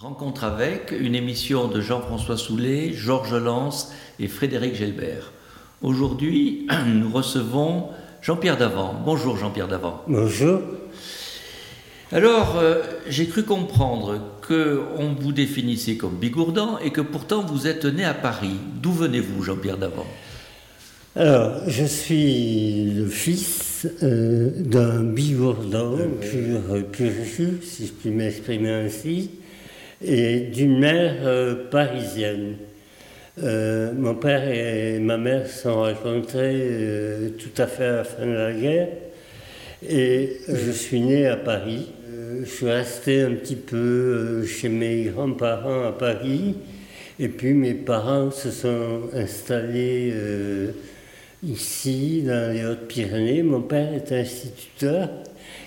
Rencontre avec une émission de Jean-François Soulet, Georges Lance et Frédéric Gelbert. Aujourd'hui, nous recevons Jean-Pierre Davant. Bonjour Jean-Pierre Davant. Bonjour. Alors, euh, j'ai cru comprendre qu'on vous définissait comme bigourdan et que pourtant vous êtes né à Paris. D'où venez-vous, Jean-Pierre Davant? Alors, je suis le fils euh, d'un bigourdan pur, pur jus, si je puis m'exprimer ainsi, et d'une mère euh, parisienne. Euh, mon père et ma mère sont rencontrés euh, tout à fait à la fin de la guerre et je suis né à Paris. Je suis resté un petit peu chez mes grands-parents à Paris et puis mes parents se sont installés ici dans les Hautes-Pyrénées. Mon père est instituteur.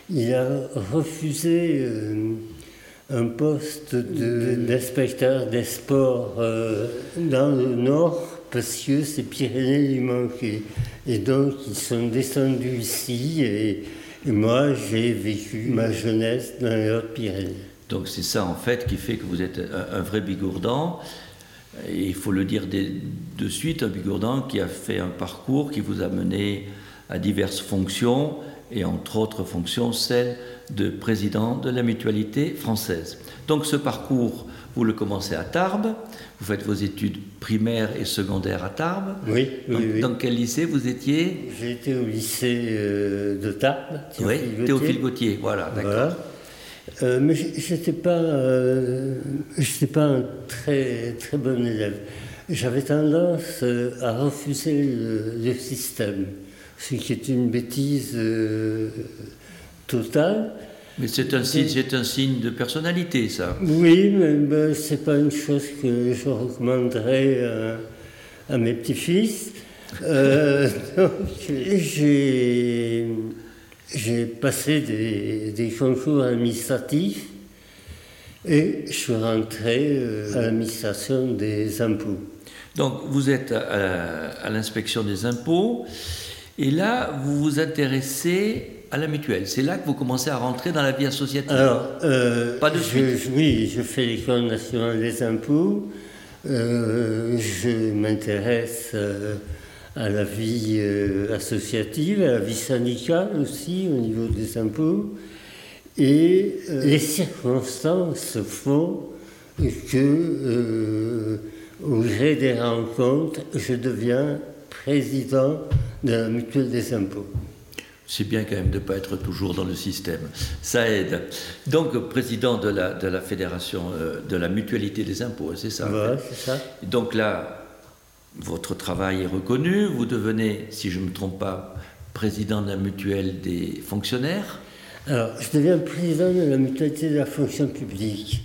Il a refusé un poste d'inspecteur des sports euh, dans le nord parce que ces Pyrénées lui manquaient. Et donc ils sont descendus ici et, moi j'ai vécu ma jeunesse dans les Hautes-Pyrénées. Donc c'est ça en fait qui fait que vous êtes un, vrai bigourdan. Et il faut le dire de suite, un bigourdan qui a fait un parcours qui vous a mené à diverses fonctions, et entre autres fonctions, celle de président de la mutualité française. Donc ce parcours, vous le commencez à Tarbes, vous faites vos études primaires et secondaires à Tarbes. Oui, oui, Dans, oui. dans quel lycée vous étiez? J'ai été au lycée euh, de Tarbes. Oui, Gauthier. Théophile Gautier, voilà, d'accord. Voilà. Euh, mais j'étais pas, euh, pas un très très bon élève. J'avais tendance euh, à refuser le, le système, ce qui est une bêtise euh, totale. Mais c'est un, signe- c'est un signe de personnalité, ça. Oui, mais ben, c'est pas une chose que je recommanderais à, à mes petits-fils. Euh, j'ai, j'ai passé des, des concours administratifs et je suis rentré euh, à l'administration des impôts. Donc vous êtes à, à- à l'inspection des impôts et là vous vous intéressez à la mutuelle. C'est là que vous commencez à rentrer dans la vie associative. Alors, euh, Pas de suite. je- oui, je fais l'école nationale des impôts. Euh, je m'intéresse euh, à la vie associative, à la vie syndicale aussi au niveau des impôts. Et les circonstances font que, au gré des rencontres, je deviens président de la mutuelle des impôts. C'est bien quand même de ne pas être toujours dans le système. Ça aide. Donc président de la, de la fédération euh, de la mutualité des impôts, c'est ça. en Voilà, fait. c'est ça. Donc là, votre travail est reconnu. Vous devenez, si je ne me trompe pas, président de la mutuelle des fonctionnaires. Alors, je deviens président de la mutualité de la fonction publique.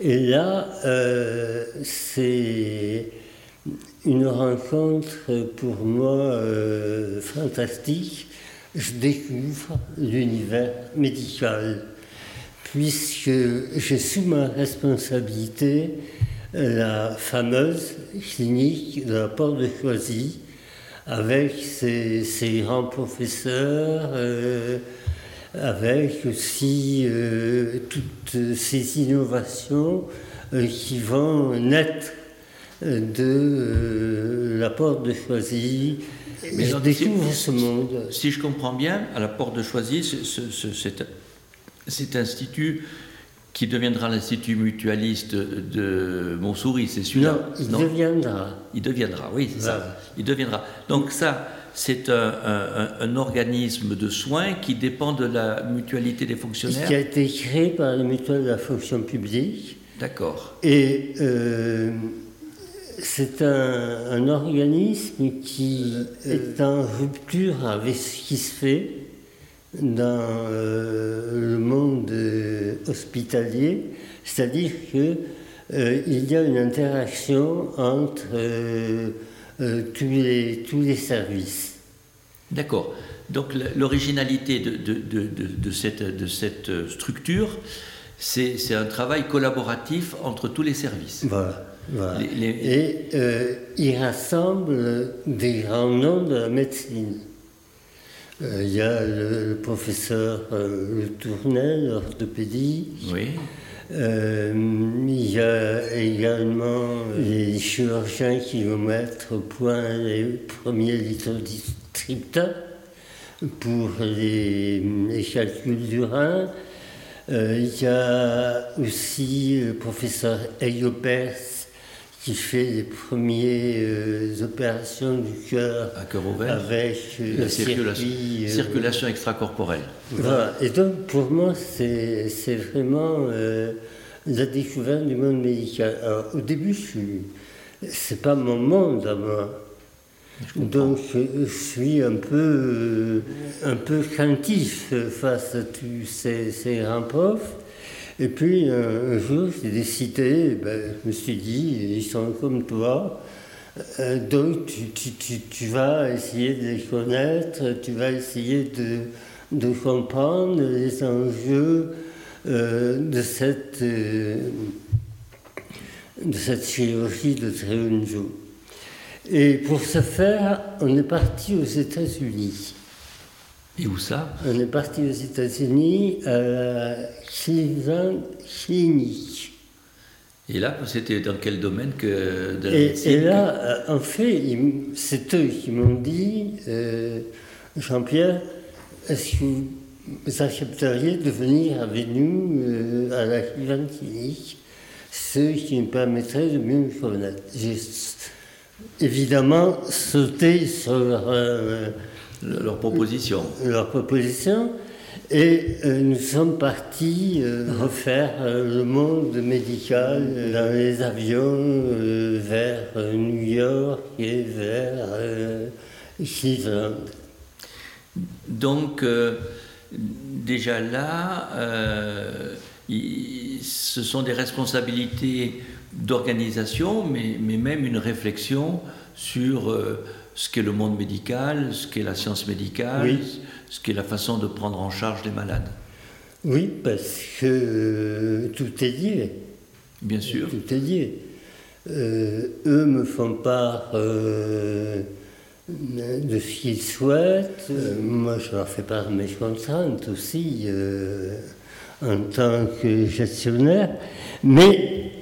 Et là, euh, c'est une rencontre pour moi euh, fantastique. Je découvre l'univers médical, puisque j'ai sous ma responsabilité la fameuse clinique de la Porte de Choisy, avec ses, grands professeurs, euh, avec aussi euh, toutes ces innovations euh, qui vont naître euh, de euh, la porte de Choisy. Mais je découvre si- ce monde. Si je comprends bien, à la porte de Choisy, ce- ce- ce- cet, cet institut qui deviendra l'Institut mutualiste de Montsouris, c'est Non, celui-là il deviendra. Il deviendra, oui, c'est Voilà. ça. Il deviendra. Donc ça, c'est un, un- un- un organisme de soins qui dépend de la mutualité des Qui a fonctionnaires. été créé par la mutuelle de la fonction publique. D'accord. Et euh, c'est un, un organisme qui est en rupture avec ce qui se fait dans euh, le monde euh, hospitalier, c'est-à-dire que euh, il y a une interaction entre euh, euh, tous, les, tous les services. D'accord. Donc l'originalité de, de- de- de- de cette, de cette euh, structure, c'est c'est un travail collaboratif entre tous les services. Voilà. Voilà. Les- les- Et euh, il rassemble des grands noms de la médecine. Euh, il y a le, le professeur euh, Le Tournel, l'orthopédie. Oui. Euh, il y a également les chirurgiens qui vont mettre au point les premiers lithotriptans pour les, les calculs du rein. Il y a aussi le professeur Eyopers qui fait les premières euh, opérations du cœur À cœur ouvert, avec euh, la circulation, circuit, euh, circulation extracorporelle. voilà. Et donc, pour moi, c'est vraiment la découverte du monde médical. Alors, au début, c'est pas mon monde à moi. Donc, je suis un peu, un peu craintif face à tous ces, ces grands profs. Et puis, un, un jour, j'ai décidé, ben, je me suis dit, ils sont comme toi. Euh, donc, tu, tu- tu- tu vas essayer de les connaître, tu vas essayer de, de comprendre les enjeux euh, de, cette, euh, de cette chirurgie de niveau. Et pour ce faire, on est parti aux États-Unis. Et où ça? On est parti aux États-Unis à la Cleveland Clinic. Et là, c'était dans quel domaine que de la Et, et là, euh, en fait, c'est eux qui m'ont dit, euh, Jean-Pierre, est-ce que vous accepteriez de venir avec nous euh, à la Cleveland Clinic, ce qui me permettrait de mieux me connaître J'ai évidemment sauté sur euh, leur proposition leur proposition et euh, nous sommes partis euh, refaire euh, le monde médical euh, dans les avions euh, vers euh, New York et vers euh, Cleveland. Donc, euh, déjà là, euh, ce sont des responsabilités d'organisation, mais, mais même une réflexion sur euh, ce qu'est le monde médical, ce qu'est la science médicale, Oui. ce qu'est la façon de prendre en charge les malades. Oui, parce que tout est lié. Bien sûr. Tout est lié. Euh, eux me font part euh, de ce qu'ils souhaitent. Euh, moi, je leur fais part de mes contraintes aussi en tant que gestionnaire. Mais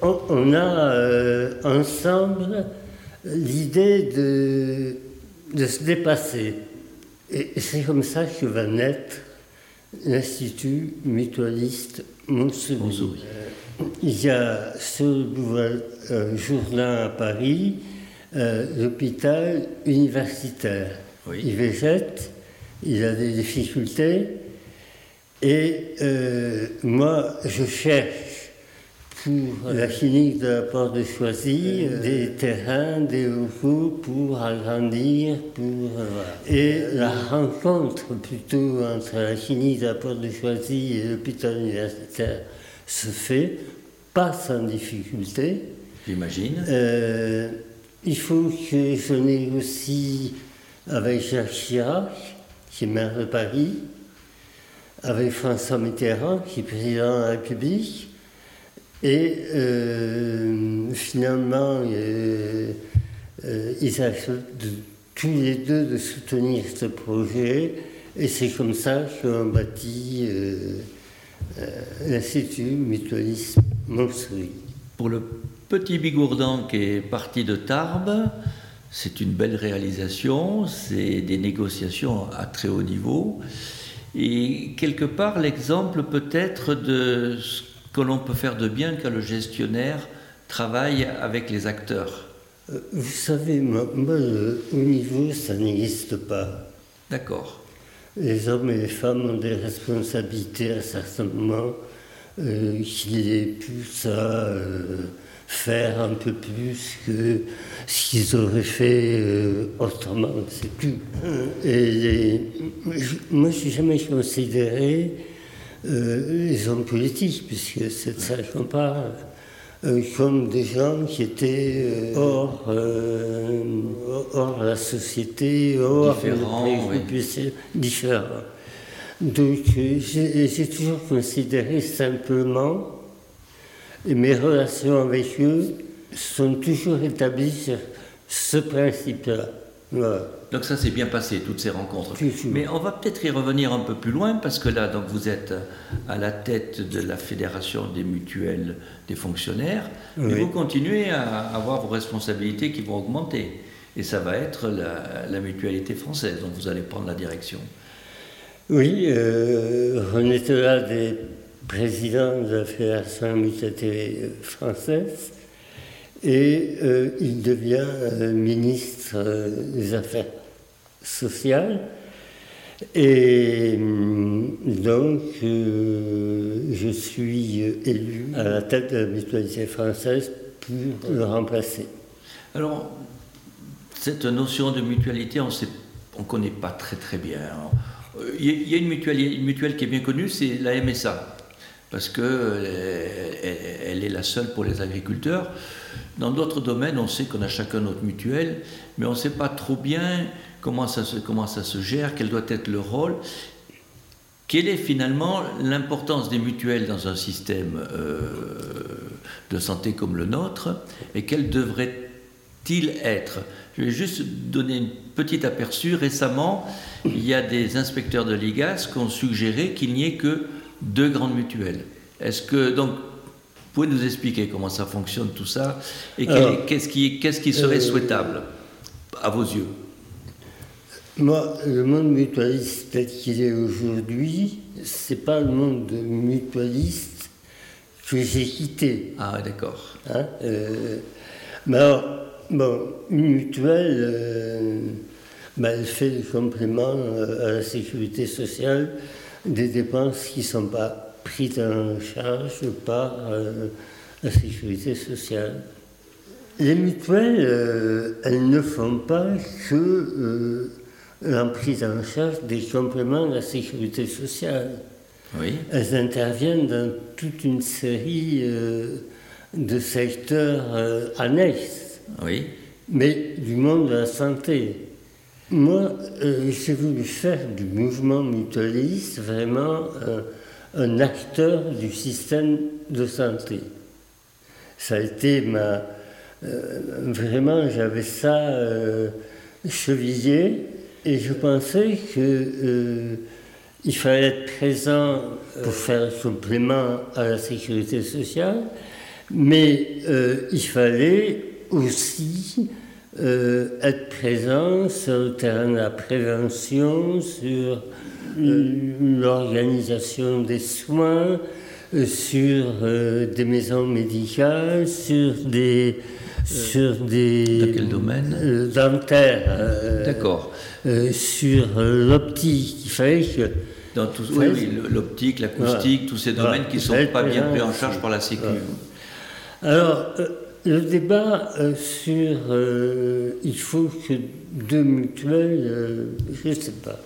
on, on a ensemble l'idée de, de se dépasser. Et c'est comme ça que va naître l'Institut mutualiste Montsouris. Euh, Il y a le boulevard euh, Jourdain à Paris euh, l'hôpital universitaire. Oui. Il végète, il a des difficultés, et euh, moi je cherche pour la clinique de la Porte de Choisy euh, des terrains, des locaux pour agrandir, pour euh. Et la rencontre plutôt entre la clinique de la Porte de Choisy et l'hôpital universitaire se fait pas sans difficulté. J'imagine. Euh, il faut que je négocie avec Jacques Chirac, qui est maire de Paris, avec François Mitterrand, qui est président de la République, et euh, finalement, euh, euh, ils acceptent tous les deux de soutenir ce projet, et c'est comme ça qu'on bâtit euh, euh, l'Institut Mutualisme Montsouris. Pour le petit Bigourdan qui est parti de Tarbes, c'est une belle réalisation, c'est des négociations à très haut niveau. Et quelque part, l'exemple peut être de ce que l'on peut faire de bien quand le gestionnaire travaille avec les acteurs. Euh, Vous savez, moi, moi, le haut niveau, ça n'existe pas. D'accord. Les hommes et les femmes ont des responsabilités à certains moments euh, qui les poussent à euh, faire un peu plus que ce qu'ils auraient fait euh, autrement, c'est tout. Euh, Et les- je- moi, je n'ai jamais considéré euh, les hommes politiques, puisque c'est de ça qu'on parle, euh, comme des gens qui étaient euh, hors, euh, hors la société, hors Différents, les oui. différents. Donc euh, j'ai toujours considéré simplement, et mes relations avec eux sont toujours établies sur ce principe-là. Donc ça s'est bien passé, toutes ces rencontres. Mais on va peut-être y revenir un peu plus loin, parce que là, donc, vous êtes à la tête de la Fédération des mutuelles des fonctionnaires, mais vous continuez à avoir vos responsabilités qui vont augmenter. Et ça va être la, mutualité française dont vous allez prendre la direction. Oui, euh, on était là des présidents de la Fédération mutualité française et euh, il devient euh, ministre des Affaires sociales. Et hum, donc, je suis élu à la tête de la mutualité française pour le remplacer. Alors, cette notion de mutualité, on ne connaît pas très très bien. Il y a une mutuelle, qui est bien connue, c'est la MSA, parce qu'elle euh, elle est la seule pour les agriculteurs. Dans d'autres domaines, on sait qu'on a chacun notre mutuelle, mais on ne sait pas trop bien comment ça, se, comment se gère, quel doit être le rôle. Quelle est finalement l'importance des mutuelles dans un système euh, de santé comme le nôtre et quelle devrait-il être? Je vais juste donner un petit aperçu. Récemment, il y a des inspecteurs de l'IGAS qui ont suggéré qu'il n'y ait que deux grandes mutuelles. Est-ce que, donc, vous pouvez nous expliquer comment ça fonctionne tout ça et qu'est-ce qui, qui, serait euh, souhaitable à vos yeux Moi, le monde mutualiste tel qu'il est aujourd'hui, c'est pas le monde mutualiste que j'ai quitté. Ah, d'accord. Hein euh, mais alors, Bon, une mutuelle, euh, ben, elle fait le complément à la sécurité sociale des dépenses qui ne sont pas prises en charge par euh, la sécurité sociale. Les mutuelles, elles ne font pas que la prise en charge des compléments de la sécurité sociale. Oui. Elles interviennent dans toute une série de secteurs annexes oui. mais du monde de la santé. Moi, euh, j'ai voulu faire du mouvement mutualiste vraiment un acteur du système de santé. Ça a été ma. Euh, vraiment, j'avais ça euh, chevillé et je pensais que il fallait être présent pour faire un complément à la sécurité sociale, mais il fallait aussi euh, être présent sur le terrain de la prévention, sur euh, l'organisation des soins, euh, sur des maisons médicales, sur des sur des dans quel domaine? Dentaires. D'accord. sur l'optique, il fallait que dans tout, oui, l'optique, l'acoustique, tous ces domaines qui ne sont pas bien pris en charge par la Sécu. Alors, le débat euh, sur euh, il faut que deux mutuelles, euh, je ne sais pas.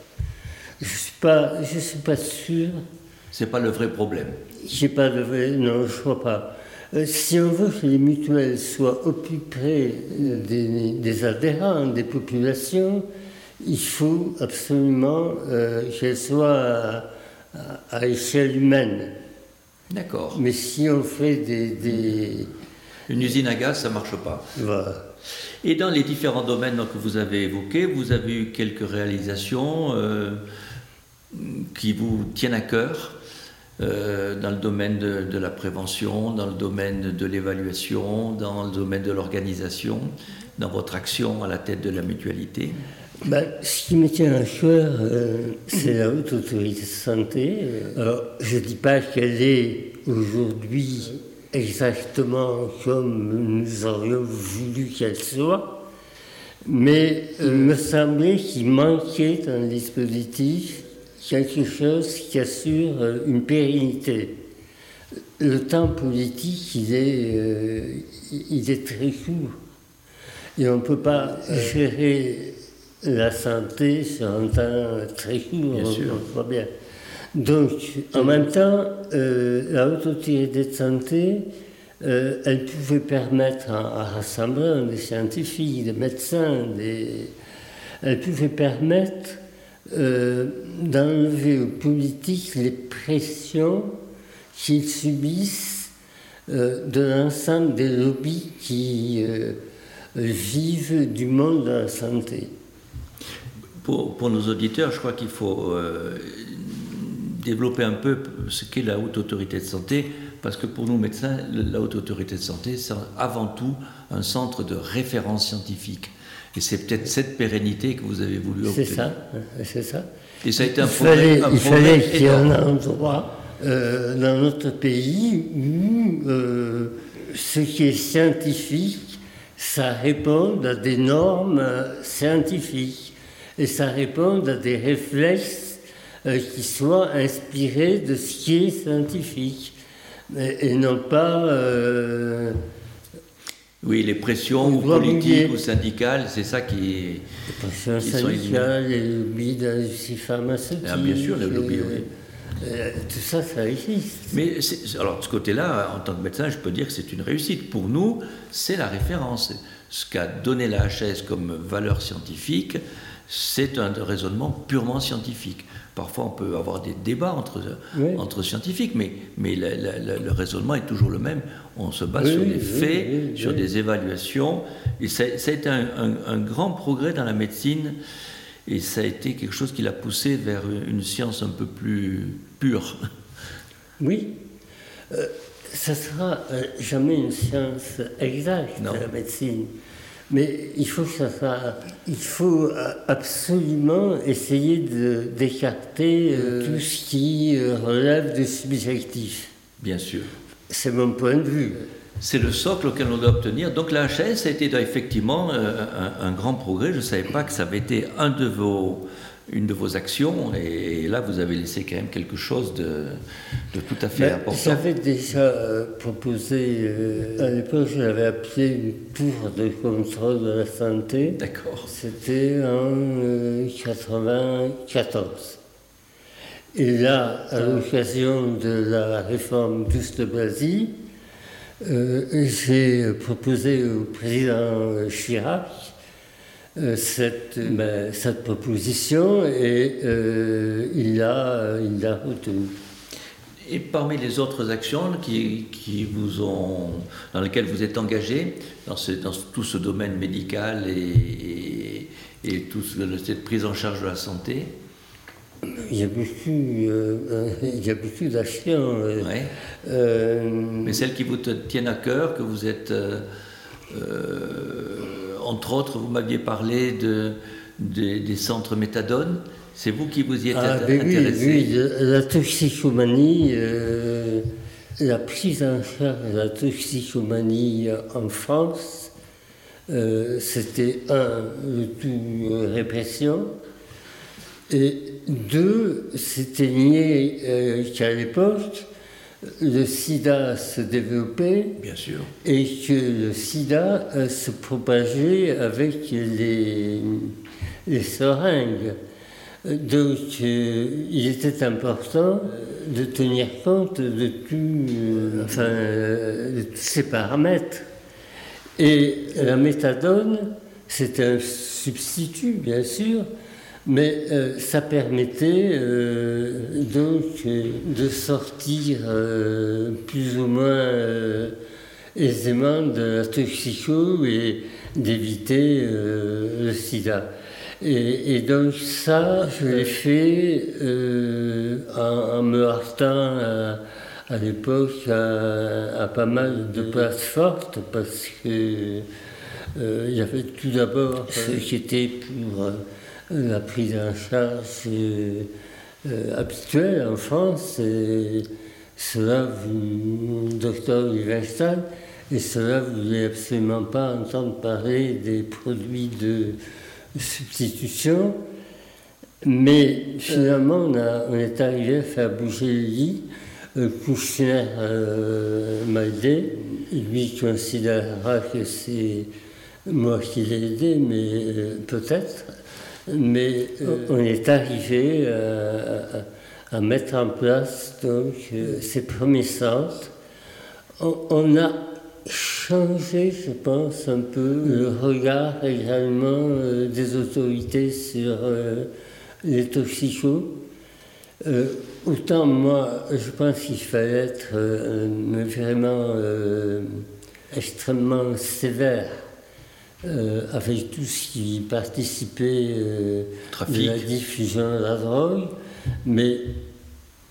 Je ne suis, pas, je suis pas sûr. C'est pas le vrai problème. J'ai pas de vrai, non, je crois pas. si on veut que les mutuelles soient au plus près des, adhérents, des populations, il faut absolument qu'elles soient à, échelle humaine. D'accord. Mais si on fait des une usine à gaz, ça ne marche pas. Et dans les différents domaines que vous avez évoqués, vous avez eu quelques réalisations euh, qui vous tiennent à cœur euh, dans le domaine de, la prévention, dans le domaine de l'évaluation, dans le domaine de l'organisation, dans votre action à la tête de la mutualité? Ben, Ce qui me tient à cœur, euh, c'est la haute autorité de santé. Alors, je ne dis pas qu'elle est aujourd'hui exactement comme nous aurions voulu qu'elle soit, mais il me semblait qu'il manquait le dispositif quelque chose qui assure euh, une pérennité. Le temps politique, il est, euh, il est très court. Et on ne peut pas gérer la santé sur un temps très court, bien sûr. on bien. Donc, en même temps, euh, la haute autorité de santé, euh, elle pouvait permettre, en, rassemblant des scientifiques, des médecins, des, elle pouvait permettre euh, d'enlever aux politiques les pressions qu'ils subissent de l'ensemble des lobbies qui vivent du monde de la santé. pour, pour, nos auditeurs, je crois qu'il faut euh, développer un peu ce qu'est la haute autorité de santé, parce que pour nous médecins, la haute autorité de santé, c'est avant tout un centre de référence scientifique. Et c'est peut-être cette pérennité que vous avez voulu obtenir. C'est ça, c'est ça. Et ça a été un il fallait, il fallait qu'il y ait un endroit euh, dans notre pays où euh, ce qui est scientifique, ça répond à des normes scientifiques et ça répond à des réflexes euh, qui soient inspirés de ce qui est scientifique et, non pas. Euh, oui, les pressions ou politiques ou syndicales, c'est ça qui est. Les pressions syndicales, les lobbies d'industrie pharmaceutique. Ah, bien sûr, les lobbies, oui. Euh, tout ça, ça existe. Mais alors, de ce côté-là, en tant que médecin, je peux dire que c'est une réussite. Pour nous, c'est la référence. Ce qu'a donné la HS comme valeur scientifique, c'est un raisonnement purement scientifique. Parfois, on peut avoir des débats entre, entre scientifiques, mais, mais le, raisonnement est toujours le même. On se base sur des faits, sur des évaluations. Et ça, a été un, grand progrès dans la médecine. Et ça a été quelque chose qui l'a poussé vers une science un peu plus pure. Oui. Euh, ça sera euh, jamais une science exacte, la médecine. Mais il faut, ça, il faut absolument essayer d'écarter euh, tout ce qui euh, relève du subjectif. Bien sûr. C'est mon point de vue. C'est le socle auquel on doit obtenir. Donc la HS a été effectivement euh, un, un, grand progrès. Je ne savais pas que ça avait été un de vos, une de vos actions, et, là vous avez laissé quand même quelque chose de, tout à fait important. J'avais déjà euh, proposé, euh, à l'époque je l'avais appelé une tour de contrôle de la santé. D'accord. C'était en 1994. Euh, et là, à l'occasion de la réforme d'Ouste Basile, j'ai proposé au président Chirac cette, ben, cette, proposition et euh, il l'a il a retenu. Et parmi les autres actions qui, qui, vous ont, dans lesquelles vous êtes engagé, dans, dans tout ce domaine médical et, et, toute cette prise en charge de la santé? Il y a beaucoup, euh, il y a beaucoup d'actions. Mais celles qui vous tiennent à cœur, que vous êtes entre autres, vous m'aviez parlé de, des centres méthadone. C'est vous qui vous y êtes ah, ben intéressé oui, la toxicomanie, euh, la prise en charge de la toxicomanie en France, euh, c'était un, le tout euh, répression, et deux, c'était nié qu'à l'époque, le sida se développait Bien sûr. et que le sida euh, se propageait avec les, les seringues. Donc euh, il était important de tenir compte de, tout, euh, enfin, de tous ces paramètres. Et la méthadone, c'est un substitut, bien sûr, mais euh, ça permettait euh, donc euh, de sortir plus ou moins aisément de la toxico et d'éviter le sida. Et, donc ça, je l'ai fait en, me heurtant à, l'époque à, pas mal de places fortes parce que il y avait tout d'abord ce qui était pour la prise en charge euh, habituelle en France. Cela, docteur Livingston, et cela, vous voulez absolument pas entendre parler des produits de substitution. Mais finalement, on, est arrivé à faire bouger le lit. Kouchner euh, m'a aidé. Lui considérera que c'est moi qui l'ai aidé, mais euh, peut-être. Mais euh, on est arrivé euh, à, mettre en place donc, euh, ces premiers centres. On, a changé, je pense, un peu le regard également des autorités sur les toxicos. autant moi, je pense qu'il fallait être vraiment extrêmement sévère avec tout ce qui participait de la diffusion de la drogue, mais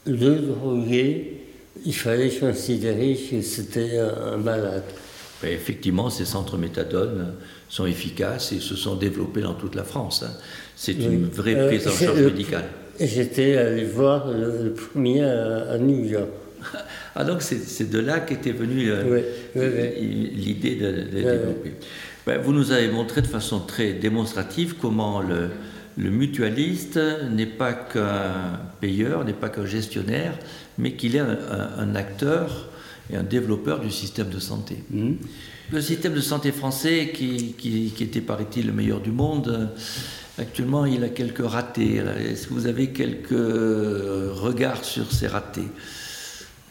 le drogué, il fallait considérer que c'était un malade. effectivement, ces centres méthadone sont efficaces et se sont développés dans toute la France. Hein. C'est une vraie euh, prise en charge médicale. J'étais allé voir le, premier à, New York. Ah donc c'est de là qu'était venue euh, l'idée de, développer. Ben, vous nous avez montré de façon très démonstrative comment le, le mutualiste n'est pas qu'un payeur, n'est pas qu'un gestionnaire, mais qu'il est un, acteur et un développeur du système de santé. Mmh. Le système de santé français, qui, était, paraît-il, le meilleur du monde, actuellement, il a quelques ratés. Est-ce que vous avez quelques regards sur ces ratés?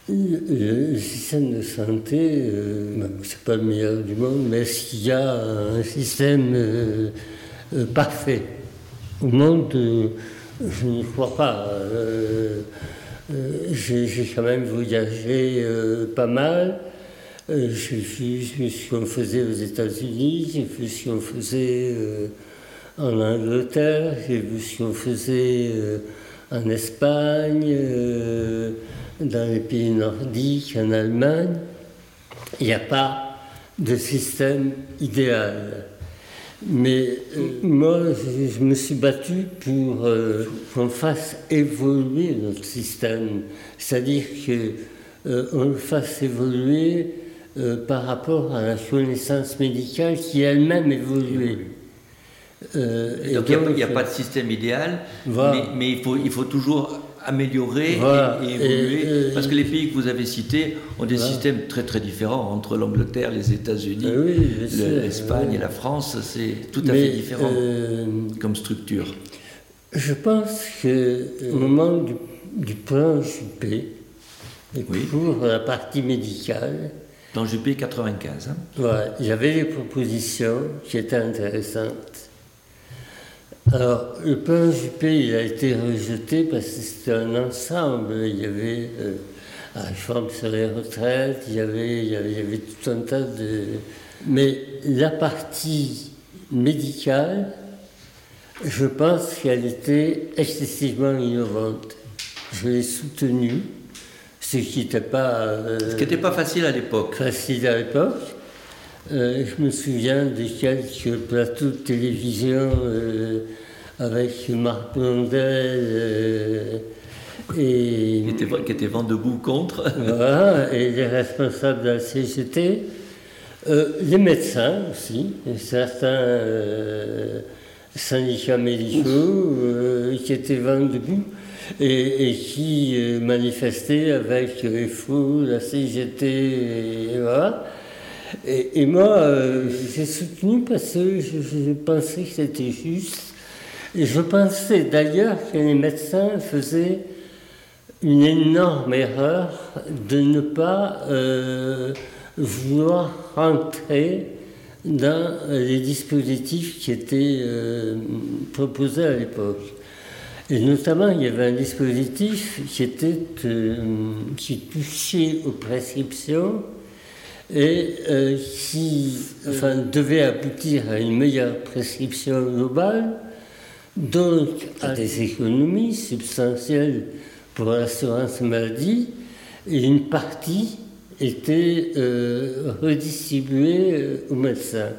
Le, système de santé, euh, ben, c'est pas le meilleur du monde, mais est-ce qu'il y a un système euh, euh, parfait au monde, je ne crois pas. Euh, euh, j'ai quand même voyagé euh, pas mal. J'ai vu ce qu'on faisait aux États-Unis, j'ai vu ce qu'on faisait en Angleterre, j'ai vu ce qu'on faisait en Espagne, dans les pays nordiques, en Allemagne. Il n'y a pas de système idéal. Mais euh, moi, je, me suis battu pour euh, qu'on fasse évoluer notre système, c'est-à-dire qu'on euh, le fasse évoluer par rapport à la connaissance médicale qui elle-même évolue. donc il n'y a, pas de système idéal, mais, mais, il, faut, il faut toujours améliorer et, évoluer Parce que les pays que vous avez cités ont des systèmes très très différents entre l'Angleterre, les États-Unis, ah l'Espagne et la France. C'est tout à fait différent euh, comme structure. Je pense qu'au moment du, du plan Juppé, pour la partie médicale, dans Juppé 95. Hein. il y avait des propositions qui étaient intéressantes. Alors, le plan Juppé, il a été rejeté parce que c'était un ensemble. Il y avait euh, la réforme sur les retraites, il y, avait, il, y avait, tout un tas de... Mais la partie médicale, je pense qu'elle était excessivement innovante. Je l'ai soutenue, ce qui n'était pas... Euh, ce qui n'était pas facile à l'époque. Facile à l'époque. Euh, je me souviens de quelques plateaux de télévision euh, avec Marc Blondel euh, et qui était, qui était vent debout contre. voilà, et les responsables de la CGT, les médecins aussi, et certains syndicats médicaux qui étaient vent debout et, qui manifestaient avec les fous, la CGT, et voilà. Et, moi, euh, j'ai soutenu parce que je, pensais que c'était juste. Et je pensais d'ailleurs que les médecins faisaient une énorme erreur de ne pas euh, vouloir rentrer dans les dispositifs qui étaient euh, proposés à l'époque. Et notamment, il y avait un dispositif qui, était, qui touchait aux prescriptions et euh, qui enfin, devait aboutir à une meilleure prescription globale, donc à des économies substantielles pour l'assurance maladie, et une partie était euh, redistribuée euh, aux médecins.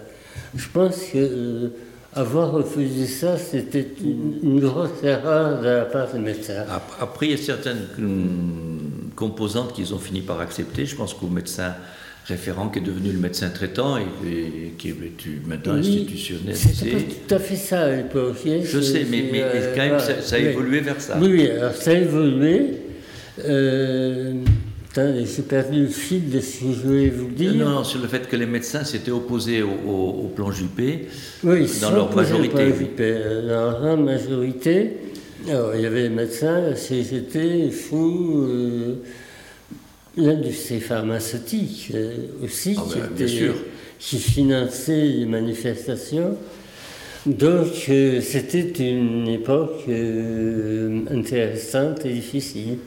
Je pense que avoir refusé ça, c'était une, grosse erreur de la part des médecins. Après, il y a certaines hum, composantes qu'ils ont fini par accepter. Je pense qu'aux médecins référent qui est devenu le médecin traitant et, qui est maintenant institutionnel. C'est pas tout à fait ça à l'époque. Je sais, mais, mais quand même, ça, a évolué vers ça. Oui, alors ça a évolué. Euh, j'ai perdu le fil de ce que je voulais vous dire. Non, non, sur le fait que les médecins s'étaient opposés au, plan Juppé, oui, dans leur majorité. Dans leur majorité. Alors, il y avait les médecins, la CGT, fou. Euh, l'industrie pharmaceutique euh, aussi, ah ben, qui, finançait les manifestations. Donc euh, c'était une époque euh, intéressante et difficile.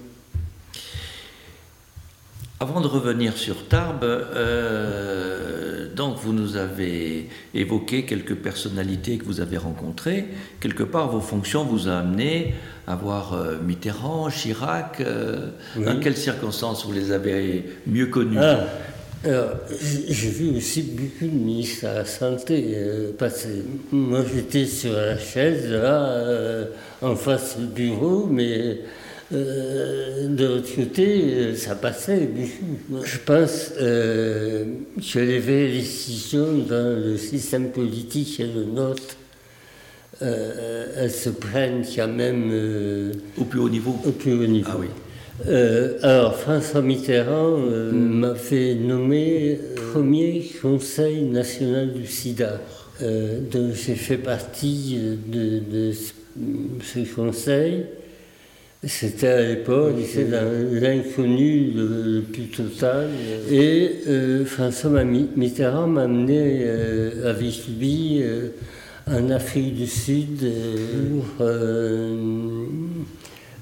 Avant de revenir sur Tarbes, maintenant que vous nous avez évoqué quelques personnalités que vous avez rencontrées, quelque part vos fonctions vous ont amené à voir euh, Mitterrand, Chirac. Euh, dans quelles circonstances vous les avez mieux connus ah, J'ai vu aussi beaucoup de ministres à la Santé passer. Moi j'étais sur la chaise là, en face du bureau, mais euh, de l'autre côté, euh, ça passait. Je pense euh, que les décisions dans le système politique et le nôtre, elles se prennent quand même. au plus haut niveau Au plus haut niveau. Ah oui. alors, François Mitterrand mm. m'a fait nommer premier Conseil national du sida. donc, j'ai fait partie de, de ce conseil. C'était à l'époque, c'était l'inconnu le, plus total. Et euh, François Mitterrand m'a amené euh, avec lui euh, en Afrique du Sud pour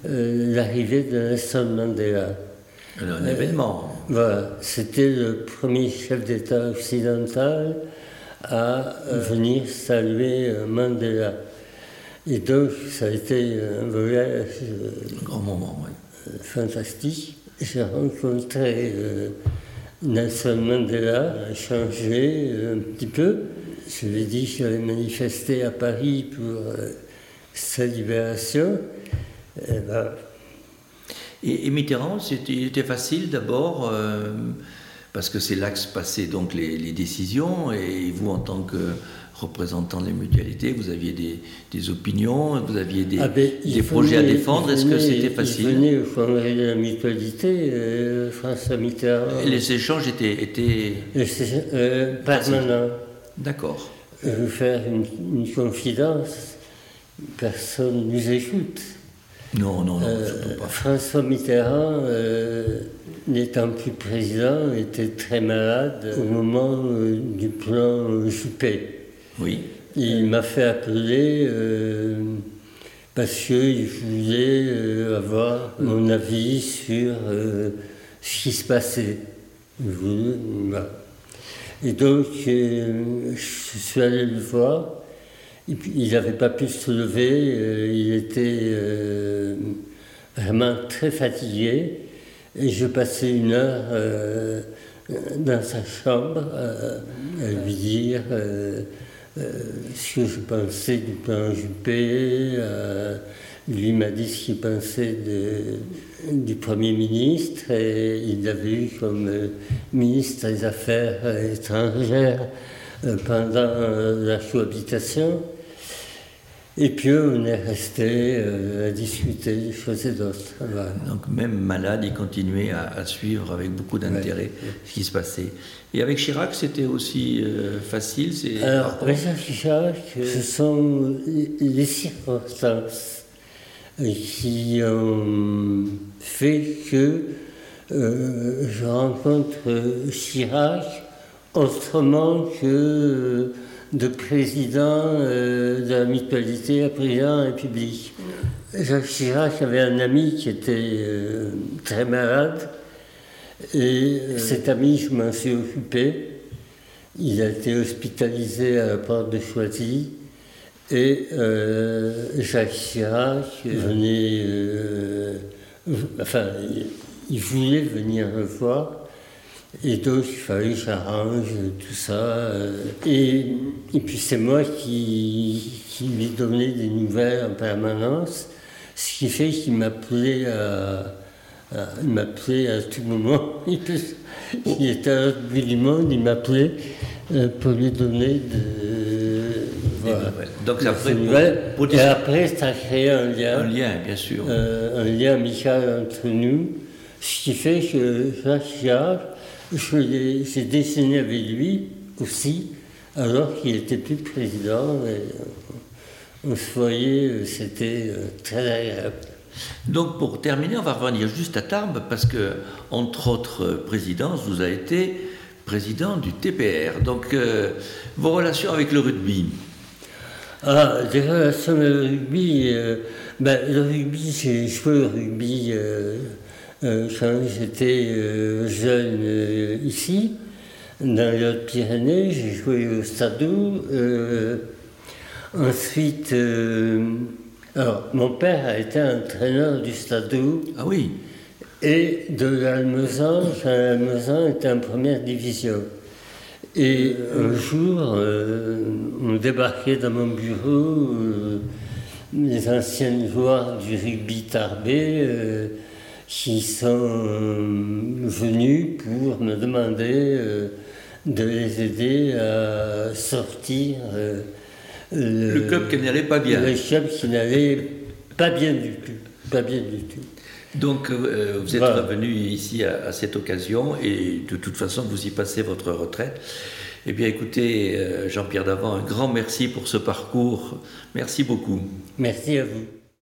l'arrivée de Nelson Mandela. Un événement. Voilà, c'était le premier chef d'État occidental à venir saluer Mandela. Et donc, ça a été un voyage. un grand moment, oui. Euh, fantastique. J'ai rencontré euh, Nelson Mandela, changé un petit peu. Je lui ai dit que j'allais manifester à Paris pour euh, sa libération. Et, ben, et, Mitterrand, c'était facile d'abord, parce que c'est là que se passaient donc les, les, décisions, et vous, en tant que représentant les mutualités, vous aviez des, opinions, vous aviez des, ah ben, projets à défendre. Est-ce que c'était facile Il venait au congrès de la mutualité, euh, François Mitterrand. les échanges étaient, étaient... Euh, permanents. D'accord. Je vais faire une, confidence. Personne ne nous écoute. Non, non, non, euh, pas. François Mitterrand, n'étant plus président, était très malade au moment du plan Juppé. Oui. Il m'a fait appeler euh, parce qu'il voulait euh, avoir mon avis sur euh, ce qui se passait. Et donc, je suis allé le voir. Il n'avait pas pu se lever, il était vraiment très fatigué. Et je passais une heure dans sa chambre à lui dire ce que je pensais du plan Juppé. Euh, lui m'a dit ce qu'il pensait du Premier ministre et il l'avait eu comme euh, ministre des Affaires étrangères pendant la cohabitation. Et puis on est resté à discuter des choses et d'autres. Donc même malade, il continuait à, suivre avec beaucoup d'intérêt ce qui se passait. Et avec Chirac, c'était aussi euh, facile Alors, avec Chirac, ce sont les circonstances qui ont fait que euh, je rencontre Chirac autrement que de président euh, de la mutualité à président République. Jacques Chirac avait un ami qui était très malade et euh, cet ami, je m'en suis occupé. Il a été hospitalisé à la porte de Choisy. Et euh, Jacques Chirac venait. Euh, enfin, il voulait venir me voir. Et donc, il fallait que j'arrange tout ça. Et, et puis, c'est moi qui, qui, lui donnais des nouvelles en permanence. Ce qui fait qu'il m'appelait à euh, il m'appelait à tout moment. Il, était à l'autre bout du monde, il m'appelait euh, pour lui donner de. Voilà. Donc ça pour, Et après, ça a créé un lien. Un lien, bien sûr. Euh, un lien amical entre nous. Ce qui fait que Jacques Chirac, j'ai dessiné avec lui aussi, alors qu'il n'était plus président. Et on se voyait, c'était très agréable. Donc pour terminer, on va revenir juste à Tarbes parce que, entre autres présidences, vous avez été président du TPR. Donc euh, vos relations avec le rugby? Ah, des relations avec le rugby, euh, ben, le rugby, j'ai joué au rugby euh, quand j'étais jeune ici. dans les Hautes-Pyrénées, j'ai joué au Stadeau. Euh, ensuite, euh, alors, mon père a été entraîneur du Stadeau. Ah oui Et de l'Almezan, l'Almezan était en première division. Et un jour, euh, on débarquait dans mon bureau les anciennes joueurs du rugby Tarbé qui sont venus pour me demander de les aider à sortir euh, le, club qui n'allait pas bien. Le club qui n'allait pas bien du tout. Pas bien du tout. Donc euh, vous êtes revenu ici à, cette occasion et de toute façon vous y passez votre retraite. Eh bien écoutez, euh, Jean-Pierre Davant, un grand merci pour ce parcours. Merci beaucoup. Merci à vous.